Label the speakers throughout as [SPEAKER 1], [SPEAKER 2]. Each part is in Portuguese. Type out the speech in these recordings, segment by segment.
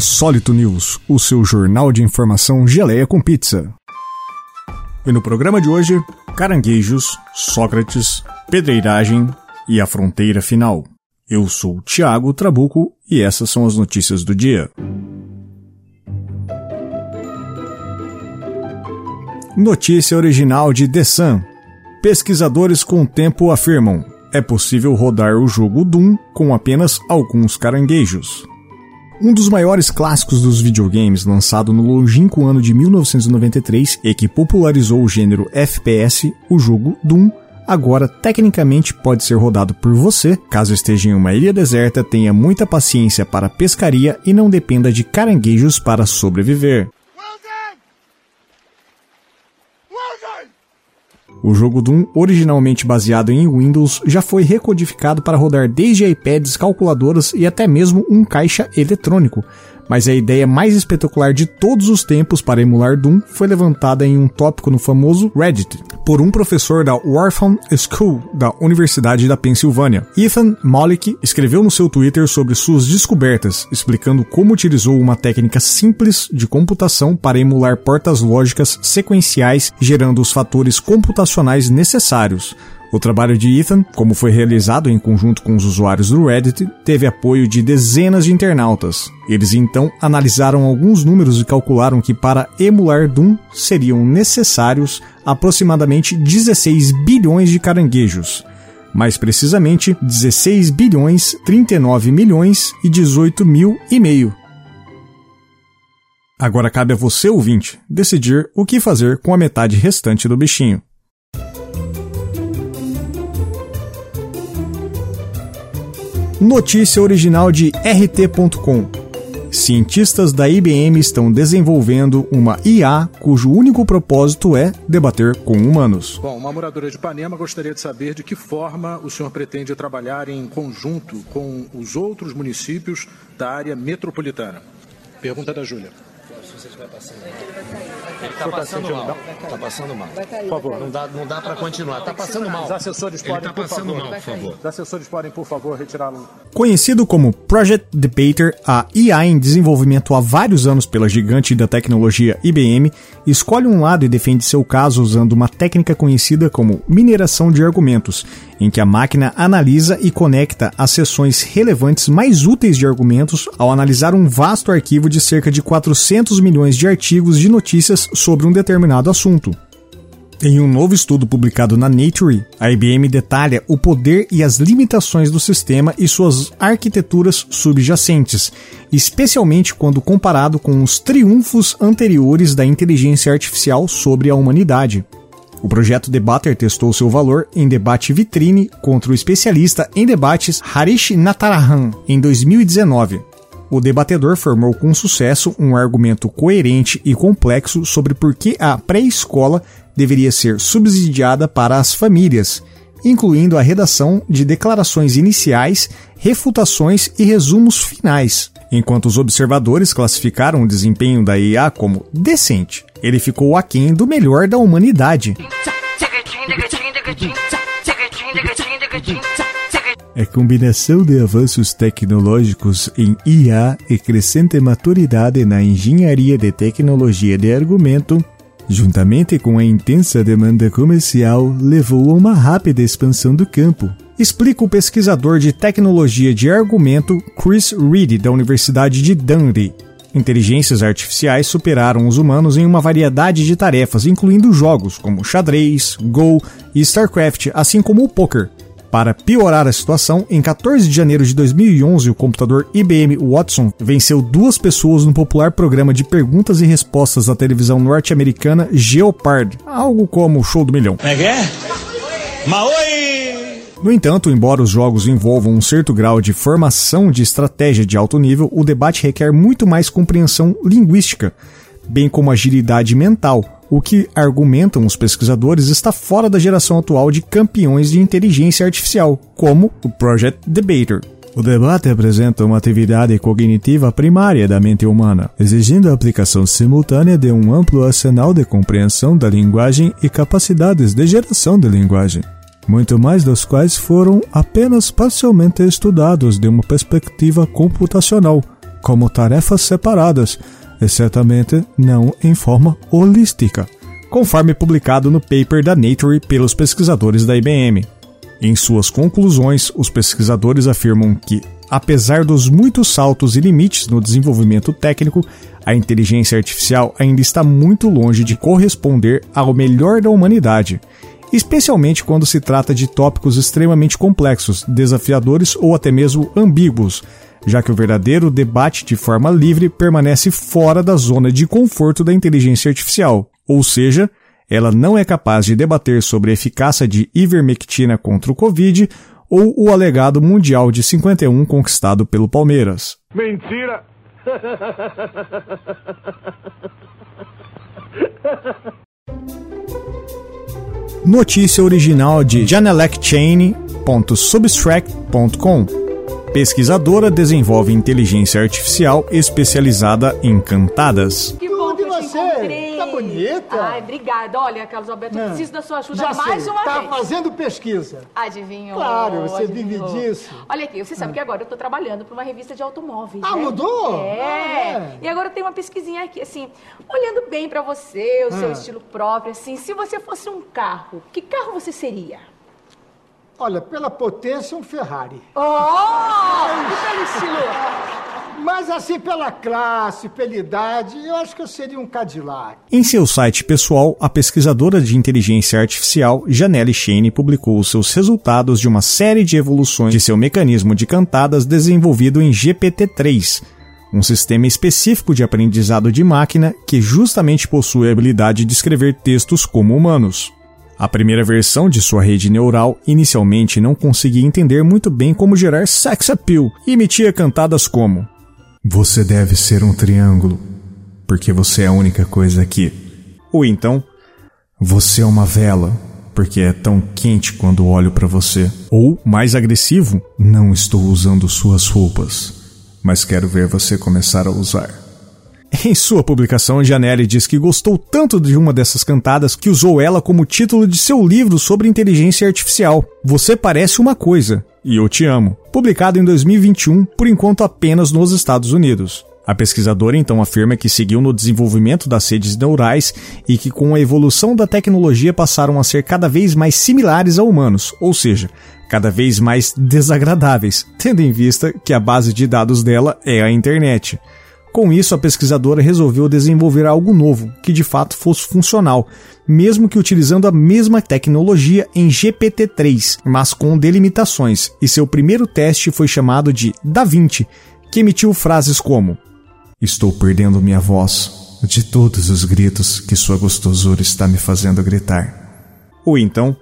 [SPEAKER 1] Insólito News, o seu jornal de informação geleia com pizza. E no programa de hoje, caranguejos, Sócrates, pedreiragem e a fronteira final. Eu sou Tiago Trabuco e essas são as notícias do dia. Notícia original de The Sun. Pesquisadores com tempo afirmam: é possível rodar o jogo Doom com apenas alguns caranguejos. Um dos maiores clássicos dos videogames, lançado no longínquo ano de 1993 e que popularizou o gênero FPS, o jogo Doom, agora tecnicamente pode ser rodado por você, caso esteja em uma ilha deserta, tenha muita paciência para pescaria e não dependa de caranguejos para sobreviver. O jogo Doom, originalmente baseado em Windows, já foi recodificado para rodar desde iPads, calculadoras e até mesmo um caixa eletrônico. Mas a ideia mais espetacular de todos os tempos para emular Doom foi levantada em um tópico no famoso Reddit, por um professor da Wharton School da Universidade da Pensilvânia. Ethan Molick escreveu no seu Twitter sobre suas descobertas, explicando como utilizou uma técnica simples de computação para emular portas lógicas sequenciais, gerando os fatores computacionais necessários. O trabalho de Ethan, como foi realizado em conjunto com os usuários do Reddit, teve apoio de dezenas de internautas. Eles então analisaram alguns números e calcularam que para emular Doom seriam necessários aproximadamente 16 bilhões de caranguejos. Mais precisamente, 16 bilhões, 39 milhões e 18 mil e meio. Agora cabe a você, ouvinte, decidir o que fazer com a metade restante do bichinho. Notícia original de RT.com. Cientistas da IBM estão desenvolvendo uma IA cujo único propósito é debater com humanos.
[SPEAKER 2] Bom, uma moradora de Ipanema gostaria de saber de que forma o senhor pretende trabalhar em conjunto com os outros municípios da área metropolitana. Pergunta da Júlia. Se você estiver
[SPEAKER 3] passando. Ele tá passando mal. Tá passando mal. Por favor. Não dá, não dá para continuar. Tá passando mal.
[SPEAKER 2] Os assessores podem,
[SPEAKER 3] tá
[SPEAKER 2] por
[SPEAKER 3] passando
[SPEAKER 2] favor.
[SPEAKER 3] mal, por favor.
[SPEAKER 2] Os assessores podem, por favor, retirá-lo.
[SPEAKER 1] Conhecido como Project Debater, a IA em desenvolvimento há vários anos pela gigante da tecnologia IBM, escolhe um lado e defende seu caso usando uma técnica conhecida como mineração de argumentos, em que a máquina analisa e conecta as seções relevantes mais úteis de argumentos ao analisar um vasto arquivo de cerca de 400 milhões de artigos de notícias sobre um determinado assunto. Em um novo estudo publicado na Nature, a IBM detalha o poder e as limitações do sistema e suas arquiteturas subjacentes, especialmente quando comparado com os triunfos anteriores da inteligência artificial sobre a humanidade. O projeto Debater testou seu valor em debate vitrine contra o especialista em debates Harish Natarajan em 2019 o debatedor formou com sucesso um argumento coerente e complexo sobre por que a pré-escola deveria ser subsidiada para as famílias, incluindo a redação de declarações iniciais, refutações e resumos finais. Enquanto os observadores classificaram o desempenho da IA como decente, ele ficou aquém do melhor da humanidade. A combinação de avanços tecnológicos em IA e crescente maturidade na engenharia de tecnologia de argumento, juntamente com a intensa demanda comercial, levou a uma rápida expansão do campo. Explica o pesquisador de tecnologia de argumento Chris Reed, da Universidade de Dundee. Inteligências artificiais superaram os humanos em uma variedade de tarefas, incluindo jogos como xadrez, Go e StarCraft, assim como o poker. Para piorar a situação, em 14 de janeiro de 2011, o computador IBM Watson venceu duas pessoas no popular programa de perguntas e respostas da televisão norte-americana Geopard, algo como o show do milhão.
[SPEAKER 4] É que é?
[SPEAKER 1] No entanto, embora os jogos envolvam um certo grau de formação de estratégia de alto nível, o debate requer muito mais compreensão linguística, bem como agilidade mental, o que argumentam os pesquisadores está fora da geração atual de campeões de inteligência artificial, como o Project Debater. O debate apresenta uma atividade cognitiva primária da mente humana, exigindo a aplicação simultânea de um amplo arsenal de compreensão da linguagem e capacidades de geração de linguagem, muito mais dos quais foram apenas parcialmente estudados de uma perspectiva computacional, como tarefas separadas, e certamente não em forma holística, conforme publicado no paper da Nature pelos pesquisadores da IBM. Em suas conclusões, os pesquisadores afirmam que, apesar dos muitos saltos e limites no desenvolvimento técnico, a inteligência artificial ainda está muito longe de corresponder ao melhor da humanidade, especialmente quando se trata de tópicos extremamente complexos, desafiadores ou até mesmo ambíguos, já que o verdadeiro debate de forma livre permanece fora da zona de conforto da inteligência artificial, ou seja, ela não é capaz de debater sobre a eficácia de ivermectina contra o Covid ou o alegado Mundial de 51 conquistado pelo Palmeiras. Mentira! Notícia original de janelekchain.substract.com Pesquisadora desenvolve inteligência artificial especializada em cantadas.
[SPEAKER 5] Você encontrei. Tá bonita. Ai, obrigada. Olha, Carlos Alberto, eu preciso da sua ajuda Já mais sei. uma
[SPEAKER 6] tá
[SPEAKER 5] vez.
[SPEAKER 6] Tá fazendo pesquisa.
[SPEAKER 5] Adivinhou.
[SPEAKER 6] Claro, você adivinhou. vive disso.
[SPEAKER 5] Olha aqui, você sabe ah. que agora eu tô trabalhando para uma revista de automóveis.
[SPEAKER 6] Ah,
[SPEAKER 5] né?
[SPEAKER 6] mudou?
[SPEAKER 5] É. Ah, é. E agora eu tenho uma pesquisinha aqui, assim, olhando bem para você, o ah. seu estilo próprio, assim, se você fosse um carro, que carro você seria?
[SPEAKER 6] Olha, pela potência, um Ferrari.
[SPEAKER 5] Oh! Pelo estilo?
[SPEAKER 6] Mas assim, pela classe, pela idade, eu acho que eu seria um Cadillac.
[SPEAKER 1] Em seu site pessoal, a pesquisadora de inteligência artificial Janelle Shane publicou seus resultados de uma série de evoluções de seu mecanismo de cantadas desenvolvido em GPT-3, um sistema específico de aprendizado de máquina que justamente possui a habilidade de escrever textos como humanos. A primeira versão de sua rede neural inicialmente não conseguia entender muito bem como gerar sex appeal e emitia cantadas como: Você deve ser um triângulo, porque você é a única coisa aqui. Ou então: Você é uma vela, porque é tão quente quando olho para você. Ou, mais agressivo: Não estou usando suas roupas, mas quero ver você começar a usar. Em sua publicação, Janelli diz que gostou tanto de uma dessas cantadas que usou ela como título de seu livro sobre inteligência artificial. Você parece uma coisa e eu te amo, publicado em 2021, por enquanto apenas nos Estados Unidos. A pesquisadora então afirma que seguiu no desenvolvimento das redes neurais e que com a evolução da tecnologia passaram a ser cada vez mais similares a humanos, ou seja, cada vez mais desagradáveis, tendo em vista que a base de dados dela é a internet. Com isso, a pesquisadora resolveu desenvolver algo novo, que de fato fosse funcional, mesmo que utilizando a mesma tecnologia em GPT-3, mas com delimitações, e seu primeiro teste foi chamado de Da Vinci, que emitiu frases como: Estou perdendo minha voz de todos os gritos que sua gostosura está me fazendo gritar. Ou então,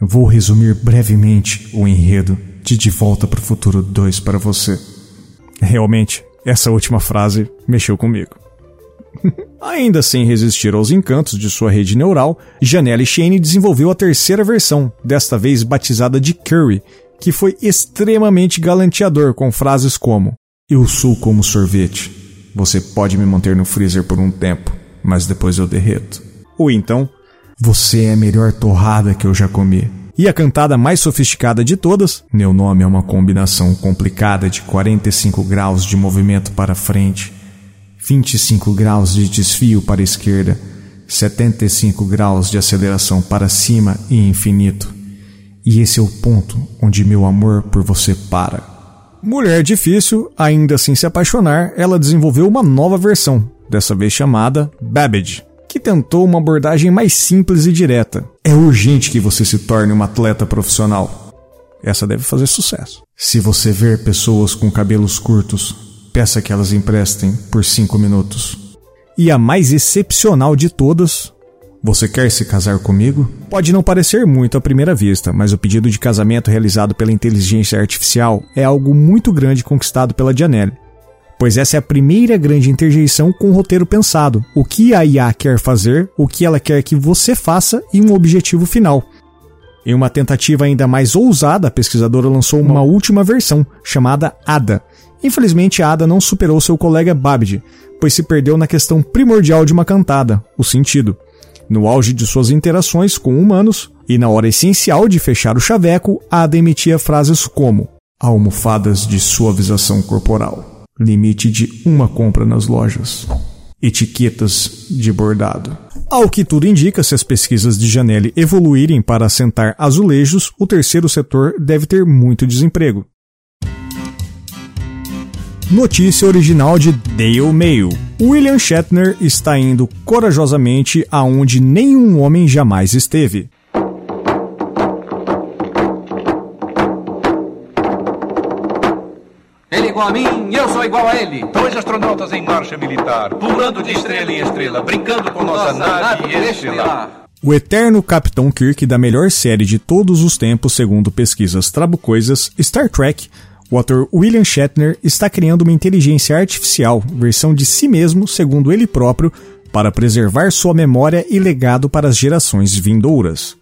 [SPEAKER 1] vou resumir brevemente o enredo de De Volta para o Futuro 2 para você. Realmente, essa última frase mexeu comigo. Ainda sem resistir aos encantos de sua rede neural, Janelle Shane desenvolveu a terceira versão, desta vez batizada de Curry, que foi extremamente galanteador com frases como: Eu sou como sorvete. Você pode me manter no freezer por um tempo, mas depois eu derreto. Ou então: Você é a melhor torrada que eu já comi. E a cantada mais sofisticada de todas, meu nome é uma combinação complicada de 45 graus de movimento para frente, 25 graus de desvio para a esquerda, 75 graus de aceleração para cima e infinito. E esse é o ponto onde meu amor por você para. Mulher difícil, ainda assim se apaixonar, ela desenvolveu uma nova versão, dessa vez chamada Babbage que tentou uma abordagem mais simples e direta. É urgente que você se torne uma atleta profissional. Essa deve fazer sucesso. Se você ver pessoas com cabelos curtos, peça que elas emprestem por 5 minutos. E a mais excepcional de todas, você quer se casar comigo? Pode não parecer muito à primeira vista, mas o pedido de casamento realizado pela inteligência artificial é algo muito grande conquistado pela Janelle pois essa é a primeira grande interjeição com o roteiro pensado. O que a IA quer fazer, o que ela quer que você faça e um objetivo final. Em uma tentativa ainda mais ousada, a pesquisadora lançou uma última versão, chamada ADA. Infelizmente, ADA não superou seu colega Babbage, pois se perdeu na questão primordial de uma cantada, o sentido. No auge de suas interações com humanos, e na hora essencial de fechar o chaveco, ADA emitia frases como almofadas de suavização corporal limite de uma compra nas lojas, etiquetas de bordado. Ao que tudo indica, se as pesquisas de Janelli evoluírem para assentar azulejos, o terceiro setor deve ter muito desemprego. Notícia original de Dale Mail. William Shatner está indo corajosamente aonde nenhum homem jamais esteve.
[SPEAKER 7] Ele é igual a mim, sou igual a ele.
[SPEAKER 8] Dois astronautas em marcha militar, pulando de estrela em estrela, brincando com nossa, nossa nave, nave estelar.
[SPEAKER 1] O eterno Capitão Kirk da melhor série de todos os tempos, segundo pesquisas trabucoisas, Star Trek, o ator William Shatner está criando uma inteligência artificial, versão de si mesmo, segundo ele próprio, para preservar sua memória e legado para as gerações vindouras.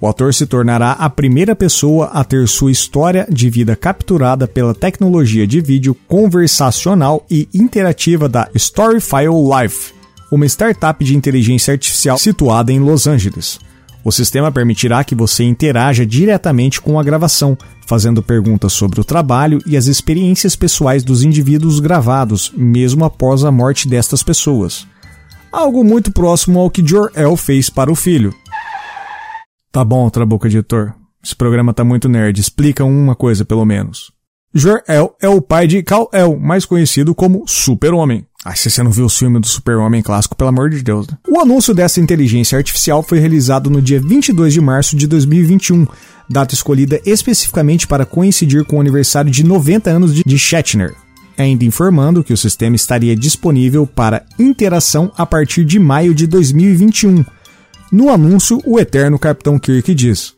[SPEAKER 1] O ator se tornará a primeira pessoa a ter sua história de vida capturada pela tecnologia de vídeo conversacional e interativa da Storyfile Life, uma startup de inteligência artificial situada em Los Angeles. O sistema permitirá que você interaja diretamente com a gravação, fazendo perguntas sobre o trabalho e as experiências pessoais dos indivíduos gravados, mesmo após a morte destas pessoas. Algo muito próximo ao que Jor-El fez para o filho. Tá bom, Trabuco Editor. Esse programa tá muito nerd. Explica uma coisa, pelo menos. Jor-El é o pai de Kal-El, mais conhecido como Super-Homem. Ah, se você não viu o filme do Super-Homem clássico, pelo amor de Deus. Né? O anúncio dessa inteligência artificial foi realizado no dia 22 de março de 2021, data escolhida especificamente para coincidir com o aniversário de 90 anos de Shatner, ainda informando que o sistema estaria disponível para interação a partir de maio de 2021. No anúncio, o eterno Capitão Kirk diz: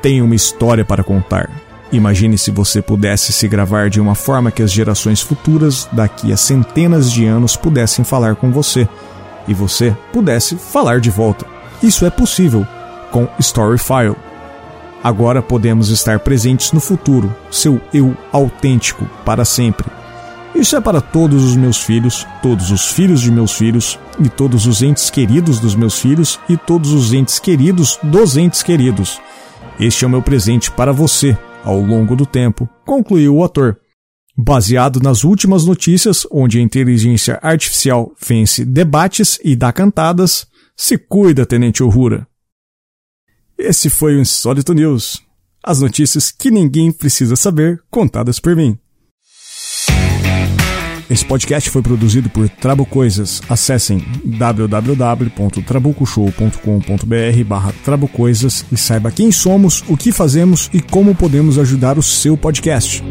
[SPEAKER 1] Tenho uma história para contar. Imagine se você pudesse se gravar de uma forma que as gerações futuras, daqui a centenas de anos, pudessem falar com você e você pudesse falar de volta. Isso é possível com Storyfile. Agora podemos estar presentes no futuro, seu eu autêntico para sempre. Isso é para todos os meus filhos, todos os filhos de meus filhos, e todos os entes queridos dos meus filhos, e todos os entes queridos dos entes queridos. Este é o meu presente para você, ao longo do tempo, concluiu o ator. Baseado nas últimas notícias, onde a inteligência artificial vence debates e dá cantadas, se cuida, Tenente Uhura. Esse foi o Insólito News. As notícias que ninguém precisa saber, contadas por mim. Esse podcast foi produzido por Trabucoisas. Acessem www.trabucoshow.com.br barra Trabucoisas e saiba quem somos, o que fazemos e como podemos ajudar o seu podcast.